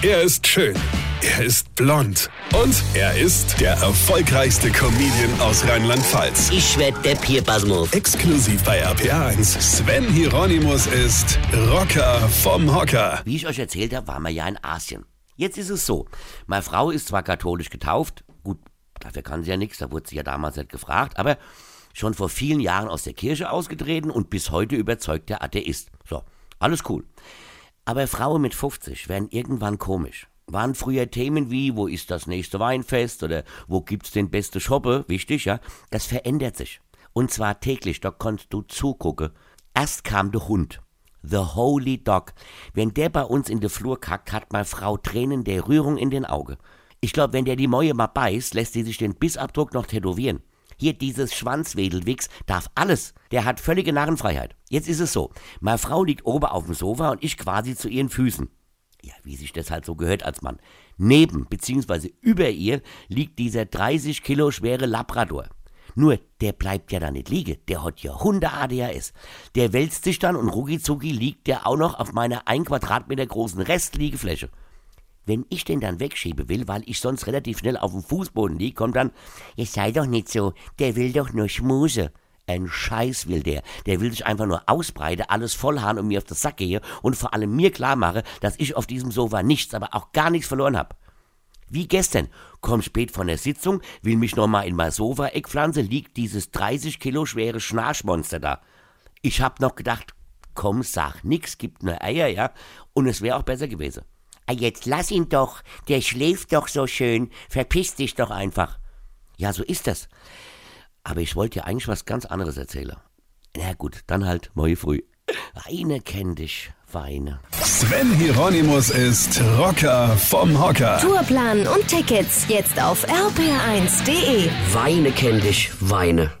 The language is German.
Er ist schön. Er ist blond. Und er ist der erfolgreichste Comedian aus Rheinland-Pfalz. Ich werd der Pierpasmus. Exklusiv bei RPA1. Sven Hieronymus ist Rocker vom Hocker. Wie ich euch erzählt habe, waren wir ja in Asien. Jetzt ist es so. Meine Frau ist zwar katholisch getauft. Gut, dafür kann sie ja nichts. Da wurde sie ja damals nicht gefragt. Aber schon vor vielen Jahren aus der Kirche ausgetreten und bis heute überzeugter Atheist. So, alles cool. Aber Frauen mit 50 werden irgendwann komisch. Waren früher Themen wie, wo ist das nächste Weinfest oder wo gibt's den beste Shoppe, wichtig, ja? Das verändert sich. Und zwar täglich, da konntest du zugucken. Erst kam der Hund. The Holy Dog. Wenn der bei uns in der Flur kackt, hat meine Frau Tränen der Rührung in den Augen. Ich glaube, wenn der die Mäue mal beißt, lässt sie sich den Bissabdruck noch tätowieren. Hier dieses Schwanzwedelwix darf alles. Der hat völlige Narrenfreiheit. Jetzt ist es so. Meine Frau liegt oben auf dem Sofa und ich quasi zu ihren Füßen. Ja, wie sich das halt so gehört als Mann. Neben bzw. über ihr liegt dieser 30 Kilo schwere Labrador. Nur, der bleibt ja da nicht liegen. Der hat ja Hunde ADHS. Der wälzt sich dann und rucki liegt der auch noch auf meiner ein Quadratmeter großen Restliegefläche. Wenn ich den dann wegschieben will, weil ich sonst relativ schnell auf dem Fußboden liege, kommt dann, es sei doch nicht so, der will doch nur Schmuse. Ein Scheiß will der. Der will sich einfach nur ausbreiten, alles vollhaaren und mir auf den Sack gehe und vor allem mir klar mache, dass ich auf diesem Sofa nichts, aber auch gar nichts verloren hab. Wie gestern, komm spät von der Sitzung, will mich nochmal in mein Sofa-Eck pflanze, liegt dieses 30 Kilo schwere Schnarchmonster da. Ich hab noch gedacht, komm, sag nix, gibt nur Eier, ja, und es wäre auch besser gewesen. Ah, jetzt lass ihn doch, der schläft doch so schön, verpiss dich doch einfach. Ja, so ist das. Aber ich wollte ja eigentlich was ganz anderes erzählen. Na gut, dann halt morgen früh. Weine kenn dich, Weine. Sven Hieronymus ist Rocker vom Hocker. Tourplan und Tickets jetzt auf rpr1.de. Weine kenn dich, Weine.